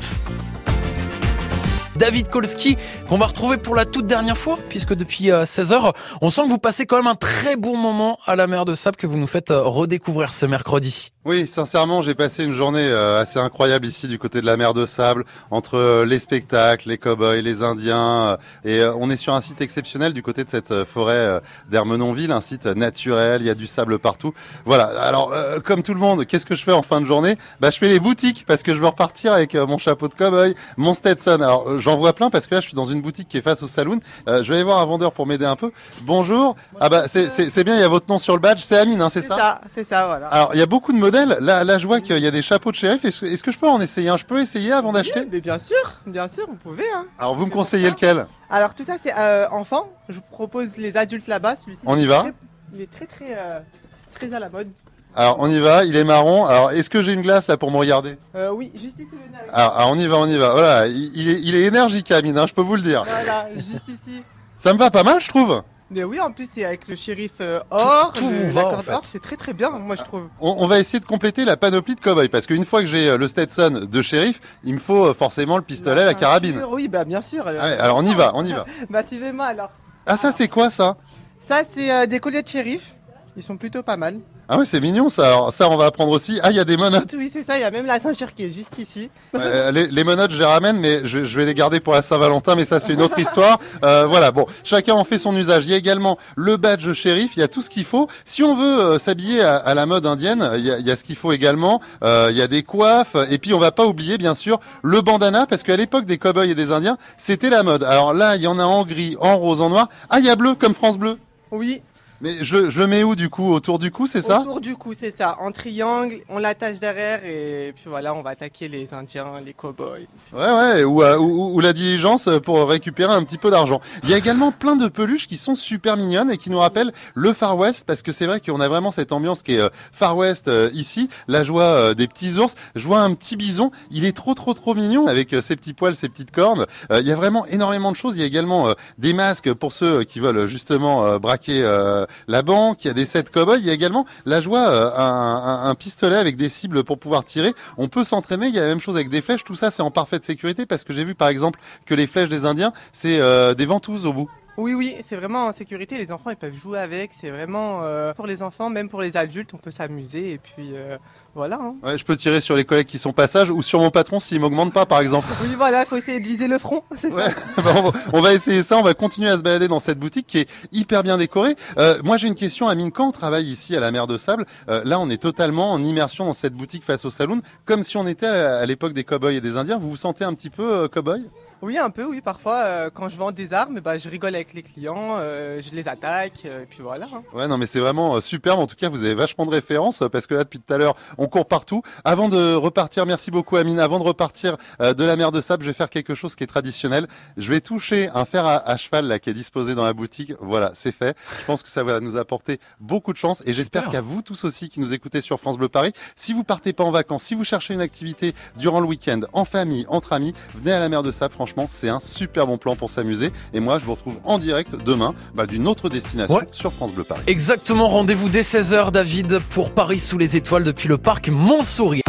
David Kolski, qu'on va retrouver pour la toute dernière fois, puisque depuis 16h, on sent que vous passez quand même un très bon moment à la mer de sable que vous nous faites euh, redécouvrir ce mercredi. Oui, sincèrement, j'ai passé une journée euh, assez incroyable ici du côté de la mer de sable, entre euh, les spectacles, les cow-boys, les Indiens, euh, et euh, on est sur un site exceptionnel du côté de cette euh, forêt euh, d'Hermenonville, un site naturel, il y a du sable partout. Voilà, alors euh, comme tout le monde, qu'est-ce que je fais en fin de journée? Bah je fais les boutiques parce que je veux repartir avec euh, mon chapeau de cow-boy, mon Stetson. Alors euh, j'en vois plein parce que là je suis dans une boutique qui est face au saloon. Euh, je vais aller voir un vendeur pour m'aider un peu. Bonjour. Ah bah c'est- bien, il y a votre nom sur le badge, c'est Amine, hein, c'est ça ça, c'est ça, voilà. alors, il y a beaucoup de modèles. Là, là je vois qu'il y a des chapeaux de shérif. Est-ce que je peux en essayer un? Je peux essayer avant d'acheter? bien sûr, bien sûr, vous pouvez. Hein. Alors, vous me conseillez lequel? Alors tout ça c'est euh, enfant. Je vous propose les adultes là-bas. Celui-ci. On y va très- Il est très très euh, très à la mode. Alors, on y va. Il est marron. Alors, est-ce que j'ai une glace là pour me regarder Euh, oui, juste ici. avec- alors, alors, on y va, on y va. Voilà, il, il est, il est énergique, Amine, hein, je peux vous le dire. Voilà, juste ici. Ça me va pas mal, je trouve. Mais oui, en plus c'est avec le shérif euh, or. tout le- vous va, en fait. c'est très très bien, moi je trouve. On, on va essayer de compléter la panoplie de cow-boy parce qu'une fois que j'ai euh, le Stetson de shérif, il me faut euh, forcément le pistolet, la carabine. Oui, bah bien sûr. Allez, alors, on y va, on y va. [LAUGHS] bah suivez-moi alors. Ah, ça, c'est quoi ça? Ça c'est euh, des colliers de shérif. Ils sont plutôt pas mal. Ah ouais, c'est mignon ça. Alors, ça, on va apprendre aussi. Ah, il y a des menottes. Oui, c'est ça, il y a même la ceinture qui est juste ici. Euh, les, les menottes, je les ramène, mais je, je vais les garder pour la Saint-Valentin, mais ça, c'est une autre histoire. Euh, voilà, bon, chacun en fait son usage. Il y a également le badge shérif, il y a tout ce qu'il faut. Si on veut euh, s'habiller à, à la mode indienne, il y a, il y a ce qu'il faut également. Euh, il y a des coiffes, et puis on va pas oublier, bien sûr, le bandana, parce qu'à l'époque des cow-boys et des Indiens, c'était la mode. Alors là, il y en a en gris, en rose, en noir. Ah, il y a bleu, comme France Bleu. Oui. Mais je, je le mets où, du coup? Autour du cou, c'est ça? Autour du cou, c'est ça. En triangle, on l'attache derrière et puis voilà, on va attaquer les Indiens, les cowboys. Ouais, ouais, ou, euh, ou, ou la diligence pour récupérer un petit peu d'argent. Il y a également plein de peluches qui sont super mignonnes et qui nous rappellent le Far West, parce que c'est vrai qu'on a vraiment cette ambiance qui est euh, Far West euh, ici. Vois euh, des petits ours, je vois un petit bison, il est trop, trop, trop mignon avec ses petits poils, ses petites cornes. Il y a vraiment énormément de choses. Il y a également des masques pour ceux qui veulent justement braquer la banque. Il y a des sets cow-boys. Il y a également la joie, euh, un, un- pistolet avec des cibles pour pouvoir tirer. On peut s'entraîner. Il y a la même chose avec des flèches. Tout ça, c'est en parfaite sécurité parce que j'ai vu par exemple que les flèches des Indiens, c'est euh, des ventouses au bout. Oui, oui, c'est vraiment en sécurité. Les enfants, ils peuvent jouer avec. C'est vraiment euh, pour les enfants, même pour les adultes, on peut s'amuser. Et puis euh, voilà. hein. Ouais, je peux tirer sur les collègues qui sont passage ou sur mon patron s'il m'augmente pas, par exemple. Oui, voilà, il faut essayer de viser le front. C'est ça. [LAUGHS] Bon, on va- essayer ça, on va continuer à se balader dans cette boutique qui est hyper bien décorée. Euh, moi j'ai une question à Mine, quand on travaille ici à la mer de Sable, là on est totalement en immersion dans cette boutique face au saloon, comme si on était à l'époque des cow-boys et des Indiens. Vous vous sentez un petit peu cow-boy? Oui, un peu, oui. Parfois, euh, quand je vends des armes, bah, je rigole avec les clients, euh, je les attaque, euh, et puis voilà. hein. Ouais, non, mais c'est vraiment euh, superbe. En tout cas, vous avez vachement de références euh, parce que là, depuis tout à l'heure, on court partout. Avant de repartir, merci beaucoup, Amine. Avant de repartir euh, de la mer de sable, je vais faire quelque chose qui est traditionnel. Je vais toucher un fer à, à cheval là qui est disposé dans la boutique. Voilà, c'est fait. Je pense que ça va nous apporter beaucoup de chance et j'espère qu'à vous tous aussi qui nous écoutez sur France Bleu Paris, si vous partez pas en vacances, si vous cherchez une activité durant le week-end, en famille, entre amis, venez à la mer de sable. Franchement, c'est un super bon plan pour s'amuser. Et moi, je vous retrouve en direct demain bah, d'une autre destination Ouais. sur France Bleu Paris. Exactement, rendez-vous dès 16h David pour Paris sous les étoiles depuis le parc Montsouris.